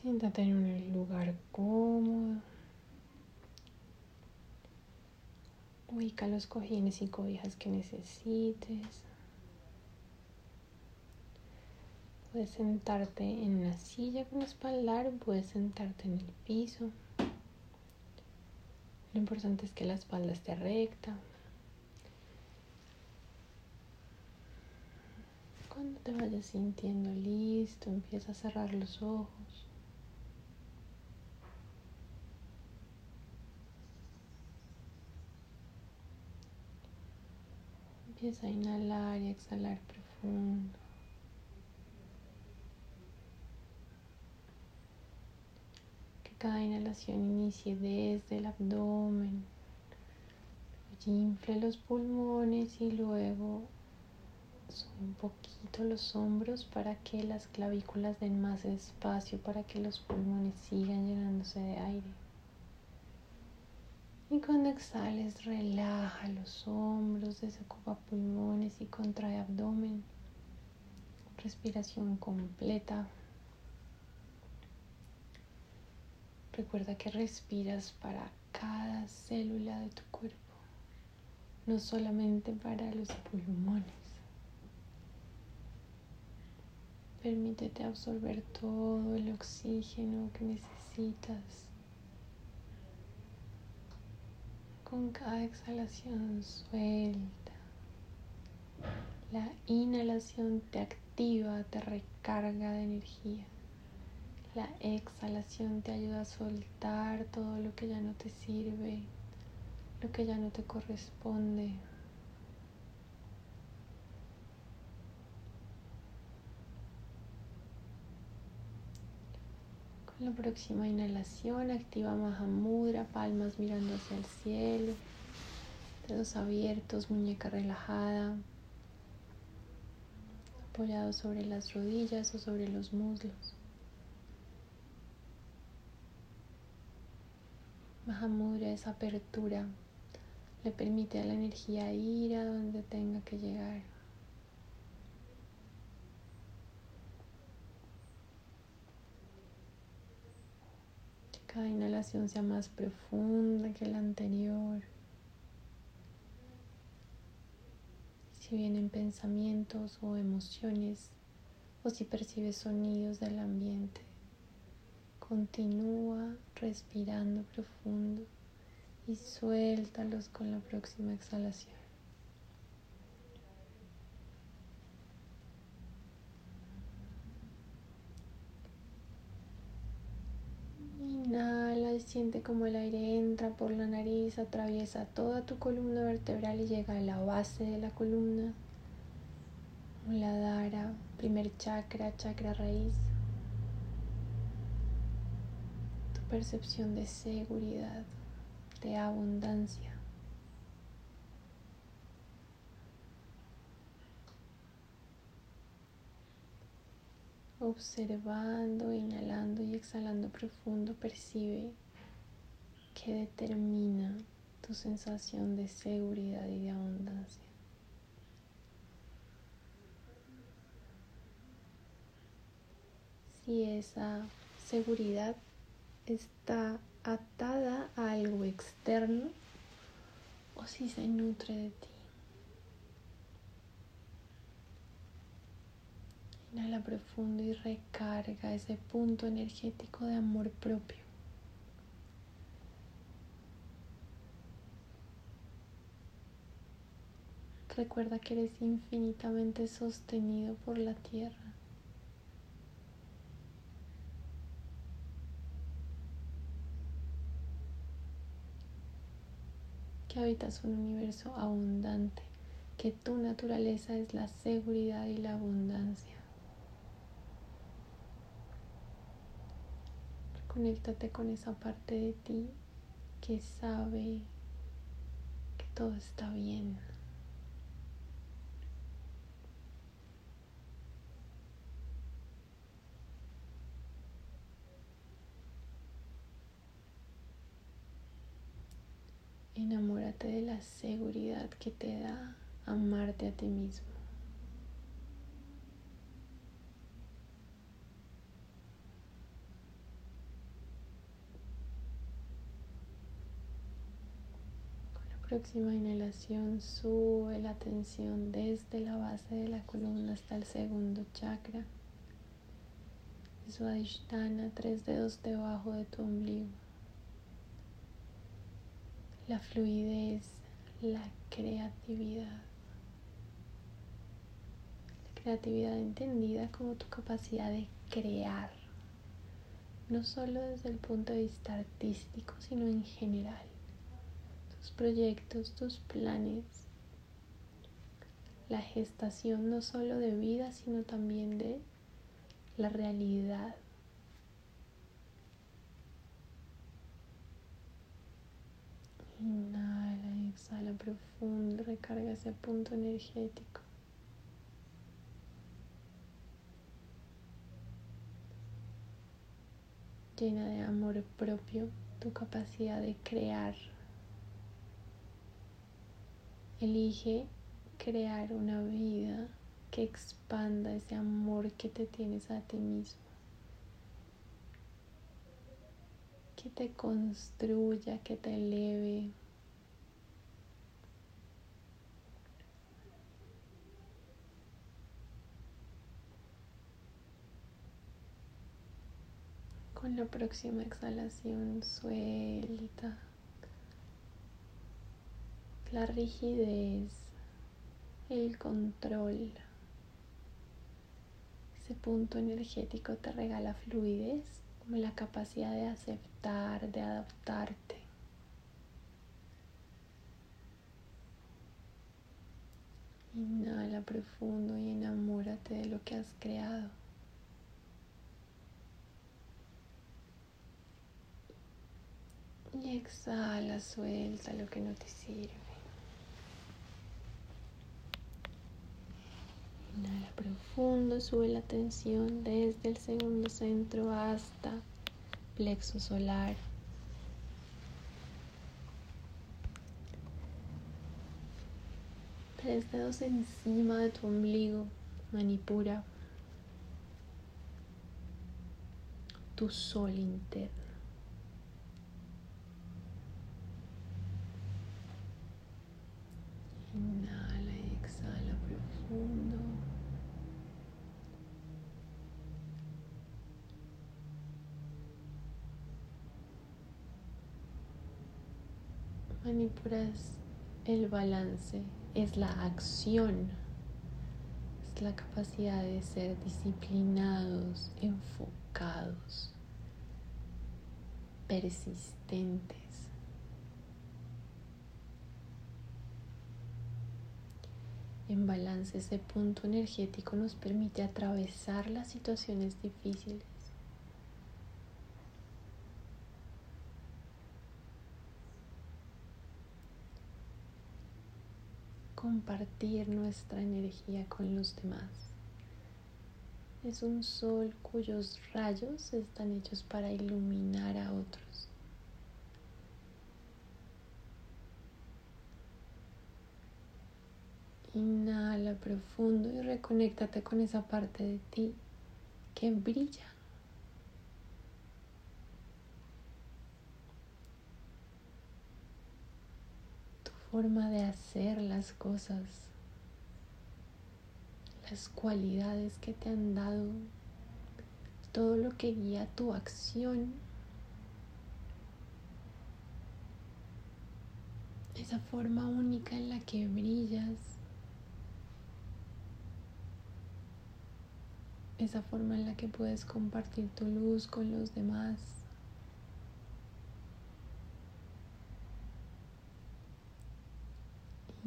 Siéntate en un lugar cómodo. Ubica los cojines y cobijas que necesites. Puedes sentarte en una silla con espaldar, puedes sentarte en el piso. Lo importante es que la espalda esté recta. Cuando te vayas sintiendo listo, empieza a cerrar los ojos. Empieza a inhalar y exhalar profundo. Que cada inhalación inicie desde el abdomen, infle los pulmones y luego sube un poquito los hombros para que las clavículas den más espacio, para que los pulmones sigan llenándose de aire. Y cuando exhales, relaja los hombros, desocupa pulmones y contrae abdomen. Respiración completa. Recuerda que respiras para cada célula de tu cuerpo, no solamente para los pulmones. Permítete absorber todo el oxígeno que necesitas Con cada exhalación suelta. La inhalación te activa, te recarga de energía. La exhalación te ayuda a soltar todo lo que ya no te sirve, lo que ya no te corresponde. La próxima inhalación activa Mahamudra, palmas mirando hacia el cielo, dedos abiertos, muñeca relajada, apoyado sobre las rodillas o sobre los muslos. Mahamudra es apertura, le permite a la energía ir a donde tenga que llegar. Cada inhalación sea más profunda que la anterior. Si vienen pensamientos o emociones o si percibes sonidos del ambiente, continúa respirando profundo y suéltalos con la próxima exhalación. Inhala y siente como el aire entra por la nariz, atraviesa toda tu columna vertebral y llega a la base de la columna. Muladhara, primer chakra, chakra raíz. Tu percepción de seguridad, de abundancia. Observando, inhalando y exhalando profundo, percibe que determina tu sensación de seguridad y de abundancia. Si esa seguridad está atada a algo externo o si se nutre de ti. Inhala profundo y recarga ese punto energético de amor propio. Recuerda que eres infinitamente sostenido por la tierra. Que habitas un universo abundante, que tu naturaleza es la seguridad y la abundancia. Conéctate con esa parte de ti que sabe que todo está bien. Enamórate de la seguridad que te da amarte a ti mismo. Con la próxima inhalación sube la tensión desde la base de la columna hasta el segundo chakra. Swadhisthana, tres dedos debajo de tu ombligo. La fluidez, la creatividad. La creatividad entendida como tu capacidad de crear, no solo desde el punto de vista artístico, sino en general proyectos, tus planes, la gestación no solo de vida, sino también de la realidad. Inhala, exhala profundo, recarga ese punto energético. Llena de amor propio tu capacidad de crear Elige crear una vida que expanda ese amor que te tienes a ti mismo. Que te construya, que te eleve. Con la próxima exhalación suelta la rigidez, el control. Ese punto energético te regala fluidez, como la capacidad de aceptar, de adaptarte. Inhala profundo y enamórate de lo que has creado. Y exhala, suelta lo que no te sirve. Inhala profundo, sube la tensión desde el segundo centro hasta plexo solar. Tres dedos encima de tu ombligo, manipura. Tu sol interno. Inhala y exhala profundo. Manipuras el balance, es la acción, es la capacidad de ser disciplinados, enfocados, persistentes. En balance ese punto energético nos permite atravesar las situaciones difíciles compartir nuestra energía con los demás. Es un sol cuyos rayos están hechos para iluminar a otros. Inhala profundo y reconéctate con esa parte de ti que brilla. Forma de hacer las cosas, las cualidades que te han dado, todo lo que guía tu acción, esa forma única en la que brillas, esa forma en la que puedes compartir tu luz con los demás.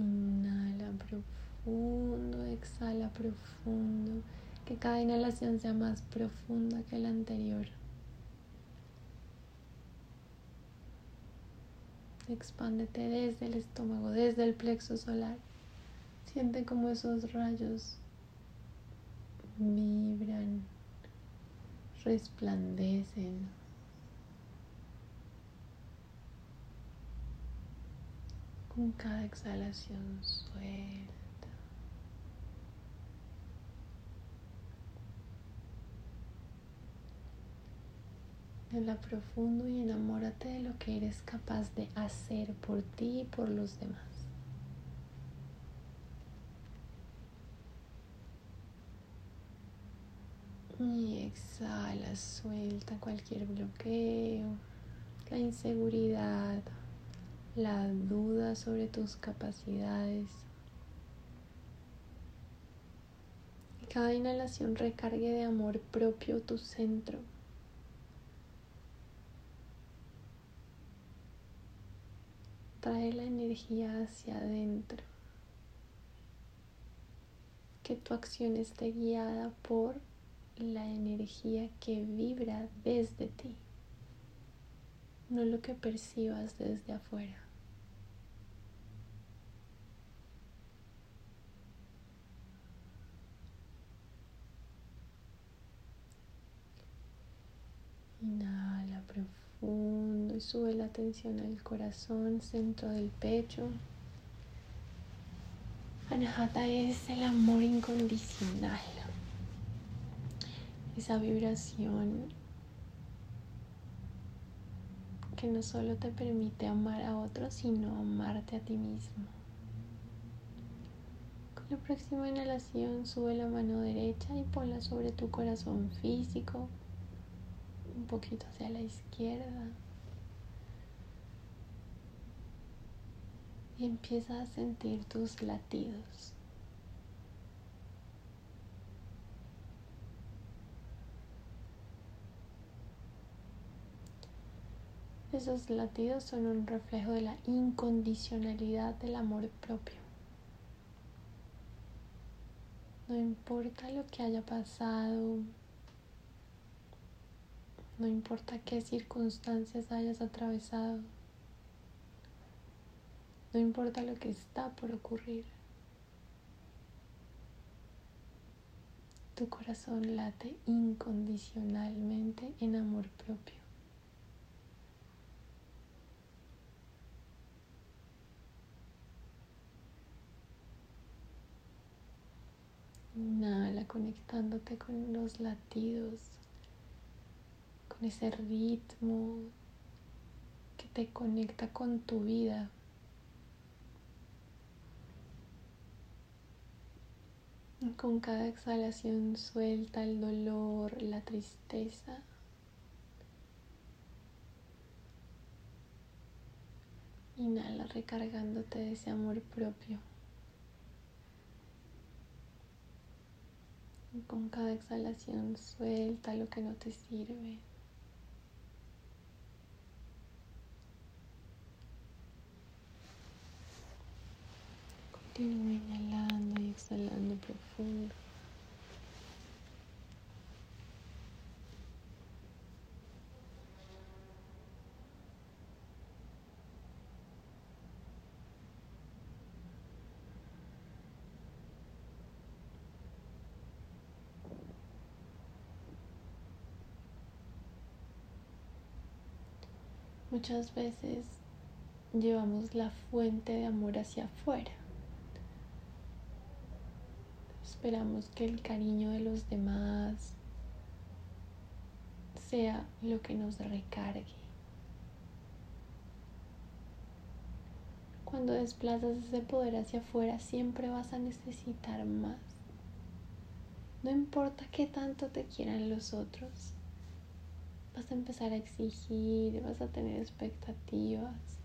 Inhala profundo, exhala profundo. Que cada inhalación sea más profunda que la anterior. Expándete desde el estómago, desde el plexo solar. Siente como esos rayos vibran, resplandecen. Con cada exhalación suelta. la profundo y enamórate de lo que eres capaz de hacer por ti y por los demás. Y exhala, suelta cualquier bloqueo, la inseguridad, la duda sobre tus capacidades. Y cada inhalación recargue de amor propio tu centro. Trae la energía hacia adentro. Que tu acción esté guiada por la energía que vibra desde ti, no lo que percibas desde afuera. Inhala profundo y sube la atención al corazón, centro del pecho. Anahata es el amor incondicional esa vibración que no solo te permite amar a otros, sino amarte a ti mismo. Con la próxima inhalación sube la mano derecha y ponla sobre tu corazón físico, un poquito hacia la izquierda. Y empieza a sentir tus latidos. Esos latidos son un reflejo de la incondicionalidad del amor propio. No importa lo que haya pasado, no importa qué circunstancias hayas atravesado, no importa lo que está por ocurrir. Tu corazón late incondicionalmente en amor propio. Inhala conectándote con los latidos, ese ritmo que te conecta con tu vida. con cada exhalación suelta el dolor, la tristeza. Inhala recargándote de ese amor propio. con cada exhalación suelta lo que no te sirve. Inhalando y exhalando profundo. Muchas veces llevamos la fuente de amor hacia afuera. Esperamos que el cariño de los demás sea lo que nos recargue. Cuando desplazas ese poder hacia afuera, siempre vas a necesitar más. No importa qué tanto te quieran los otros, vas a empezar a exigir, vas a tener expectativas.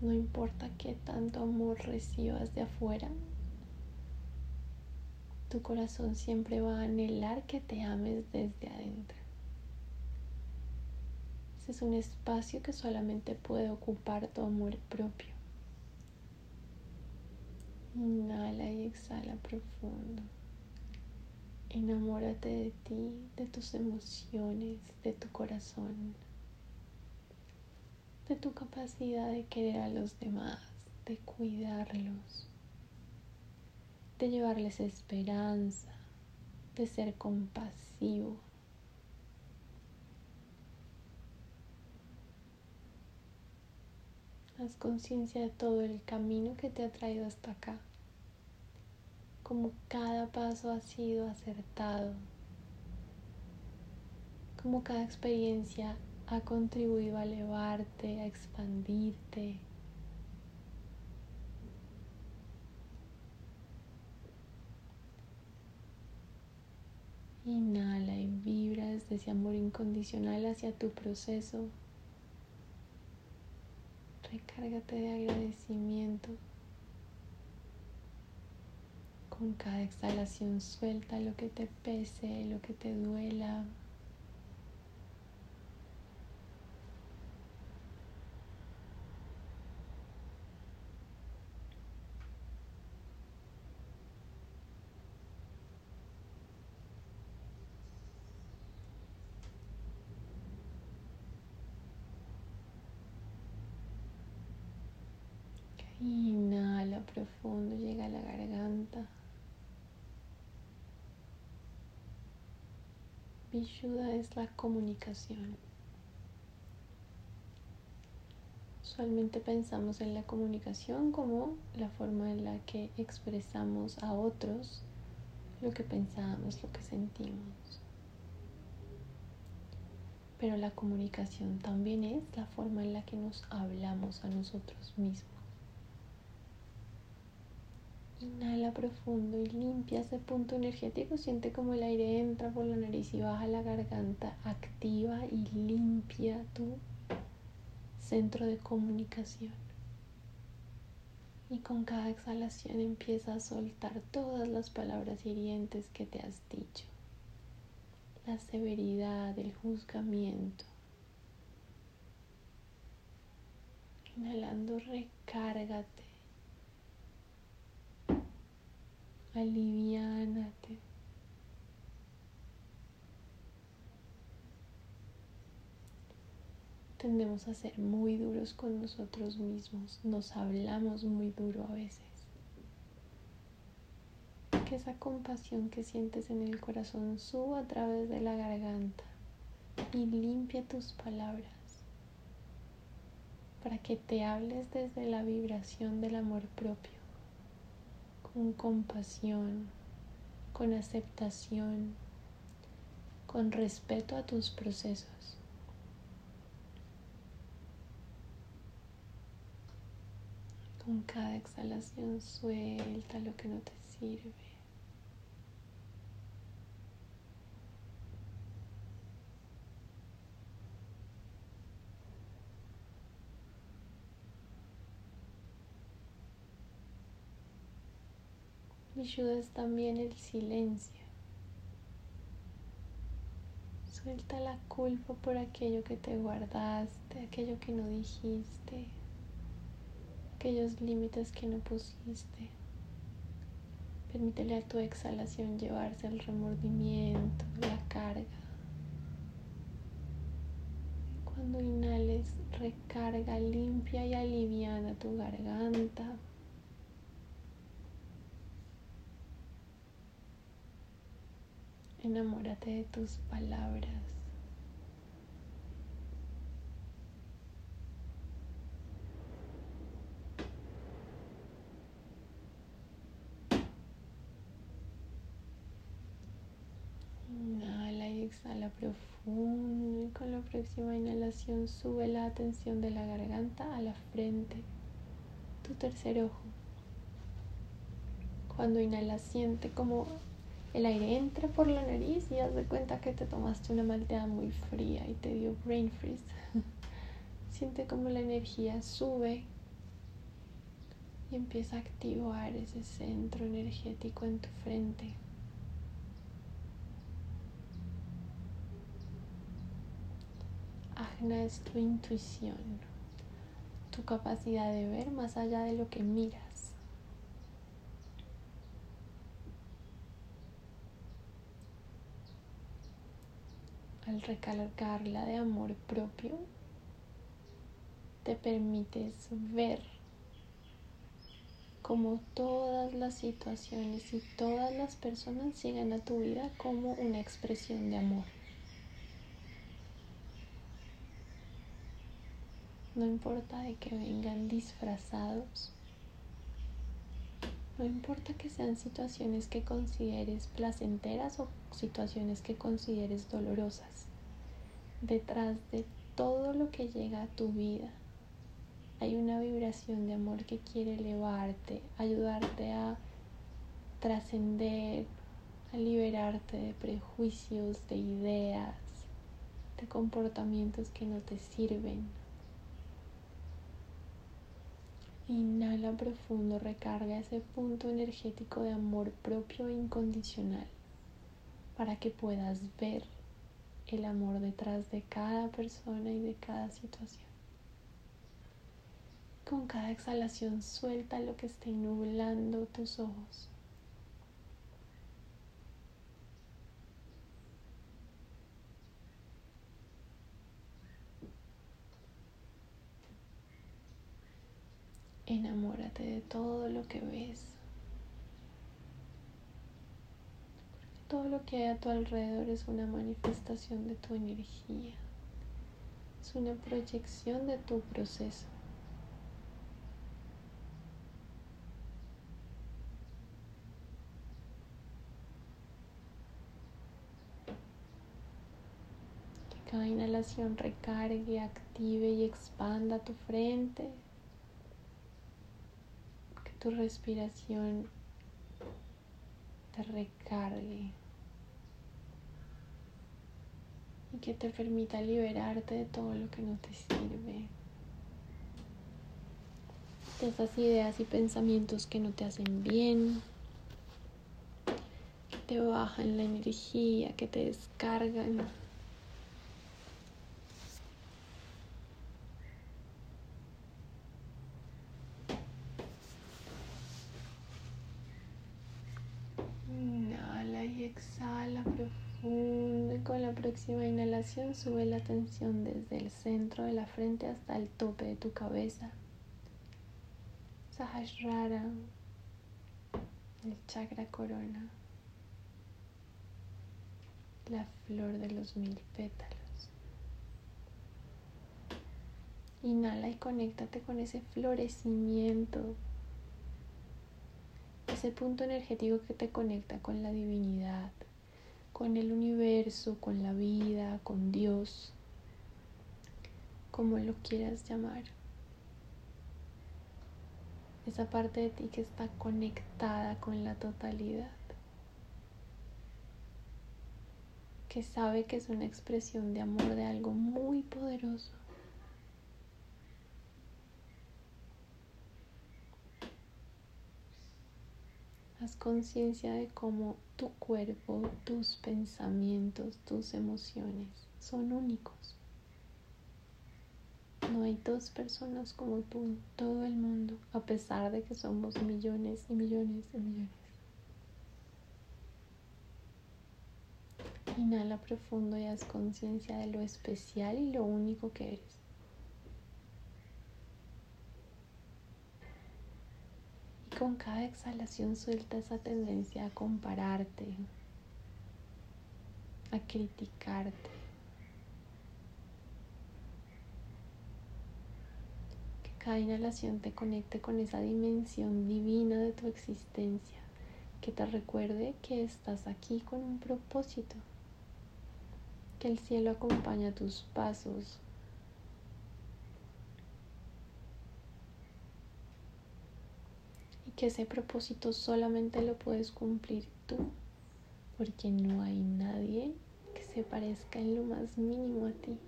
No importa qué tanto amor recibas de afuera, tu corazón siempre va a anhelar que te ames desde adentro. Ese es un espacio que solamente puede ocupar tu amor propio. Inhala y exhala profundo. Enamórate de ti, de tus emociones, de tu corazón, de tu capacidad de querer a los demás, de cuidarlos, de llevarles esperanza, de ser compasivo. Haz conciencia de todo el camino que te ha traído hasta acá. como cada paso ha sido acertado, como cada experiencia ha contribuido a elevarte, a expandirte. Inhala y vibra desde ese amor incondicional hacia tu proceso. Recárgate de agradecimiento. Con cada exhalación suelta lo que te pese, lo que te duela. Inhala profundo, llega a la garganta. Vishuddha es la comunicación. Usualmente pensamos en la comunicación como la forma en la que expresamos a otros lo que pensamos, lo que sentimos. Pero la comunicación también es la forma en la que nos hablamos a nosotros mismos. Inhala profundo y limpia ese punto energético. Siente como el aire entra por la nariz y baja la garganta. Activa y limpia tu centro de comunicación. Y con cada exhalación empieza a soltar todas las palabras hirientes que te has dicho. La severidad, el juzgamiento. Inhalando, recárgate aliviánate. Tendemos a ser muy duros con nosotros mismos, nos hablamos muy duro a veces. Que esa compasión que sientes en el corazón suba a través de la garganta y limpia tus palabras para que te hables desde la vibración del amor propio con compasión, con aceptación, con respeto a tus procesos. Con cada exhalación suelta lo que no te sirve. Ayudas también el silencio. Suelta la culpa por aquello que te guardaste, aquello que no dijiste, aquellos límites que no pusiste. Permítele a tu exhalación llevarse el remordimiento, la carga. Cuando inhales, recarga, limpia y aliviana tu garganta, Enamórate de tus palabras. Inhala y exhala profundo. Y con la próxima inhalación sube la atención de la garganta a la frente, tu tercer ojo. Cuando inhalas, siente como el aire entra por la nariz y haz de cuenta que te tomaste una malteada muy fría y te dio brain freeze. Siente como la energía sube y empieza a activar ese centro energético en tu frente. Agna es tu intuición, tu capacidad de ver más allá de lo que miras. Al recargarla de amor propio, te permites ver como todas las situaciones y todas las personas llegan a tu vida como una expresión de amor. No importa de que vengan disfrazados, No importa que sean situaciones que consideres placenteras o situaciones que consideres dolorosas. Detrás de todo lo que llega a tu vida hay una vibración de amor que quiere elevarte, ayudarte a trascender, a liberarte de prejuicios, de ideas, de comportamientos que no te sirven. Inhala profundo, recarga ese punto energético de amor propio e incondicional para que puedas ver el amor detrás de cada persona y de cada situación. Con cada exhalación suelta lo que esté nublando tus ojos. Enamórate de todo lo que ves. Porque todo lo que hay a tu alrededor es una manifestación de tu energía. Es una proyección de tu proceso. Que cada inhalación recargue, active y expanda tu frente, tu respiración te recargue y que te permita liberarte de todo lo que no te sirve, de esas ideas y pensamientos que no te hacen bien, que te bajan la energía, que te descargan. exhala profundo y con la próxima inhalación sube la tensión desde el centro de la frente hasta el tope de tu cabeza. Sahasrara, el chakra corona, la flor de los mil pétalos. Inhala y conéctate con ese florecimiento ese punto energético que te conecta con la divinidad, con el universo, con la vida, con Dios, como lo quieras llamar. Esa parte de ti que está conectada con la totalidad, que sabe que es una expresión de amor de algo muy poderoso. Haz conciencia de cómo tu cuerpo, tus pensamientos, tus emociones son únicos. No hay dos personas como tú todo el mundo, a pesar de que somos millones y millones y millones. Inhala profundo y haz conciencia de lo especial y lo único que eres. Con cada exhalación suelta esa tendencia a compararte, a criticarte. Que cada inhalación te conecte con esa dimensión divina de tu existencia, que te recuerde que estás aquí con un propósito, que el cielo acompaña tus pasos, que ese propósito solamente lo puedes cumplir tú, porque no hay nadie que se parezca en lo más mínimo a ti.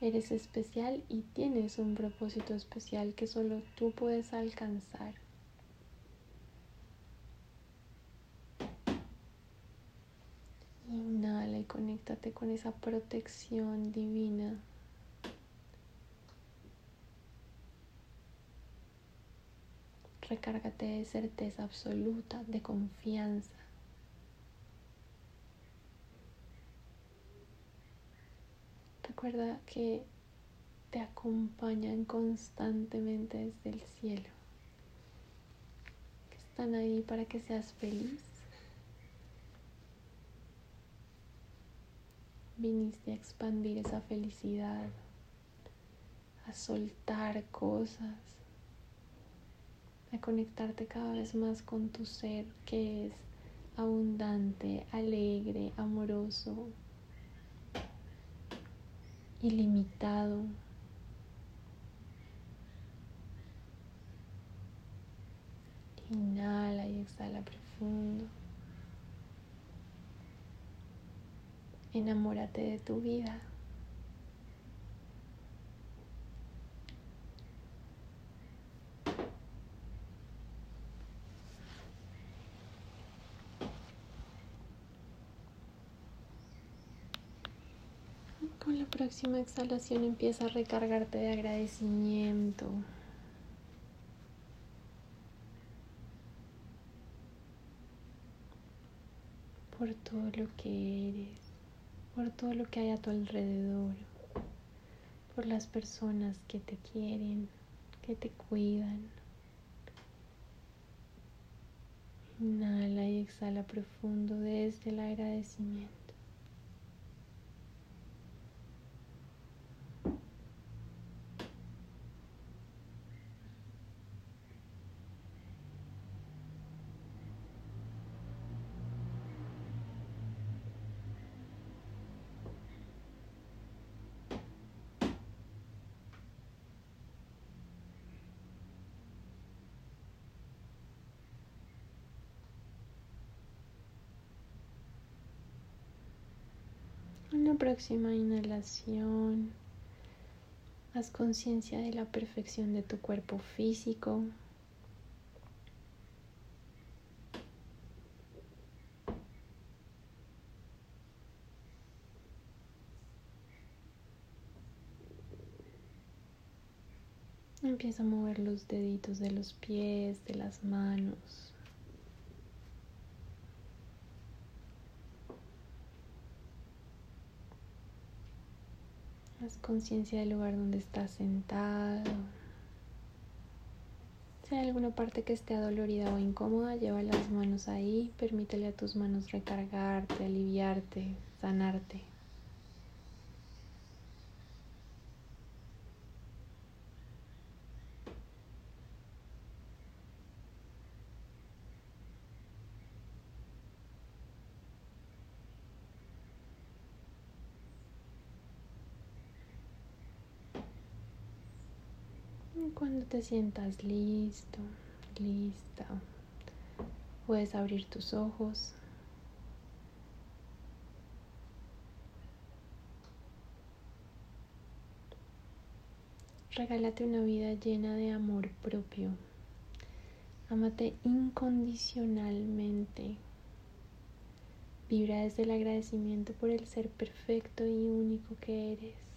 Eres especial y tienes un propósito especial que solo tú puedes alcanzar. Inhala y conéctate con esa protección divina Recárgate de certeza absoluta, de confianza. Recuerda que te acompañan constantemente desde el cielo, que están ahí para que seas feliz. Viniste a expandir esa felicidad, a soltar cosas, a conectarte cada vez más con tu ser que es abundante, alegre, amoroso, ilimitado. Inhala y exhala profundo. Enamórate de tu vida. Con la próxima exhalación empieza a recargarte de agradecimiento. por todo lo que eres, por todo lo que hay a tu alrededor, por las personas que te quieren, que te cuidan. Inhala y exhala profundo desde el agradecimiento. En próxima inhalación, haz conciencia de la perfección de tu cuerpo físico. Empieza a mover los deditos de los pies, de las manos. Haz conciencia del lugar donde estás sentado. Si hay alguna parte que esté adolorida o incómoda, lleva las manos ahí. Permítele a tus manos recargarte, aliviarte, sanarte. Cuando te sientas listo, lista, puedes abrir tus ojos. Regálate una vida llena de amor propio. Amate incondicionalmente. Vibra desde el agradecimiento por el ser perfecto y único que eres.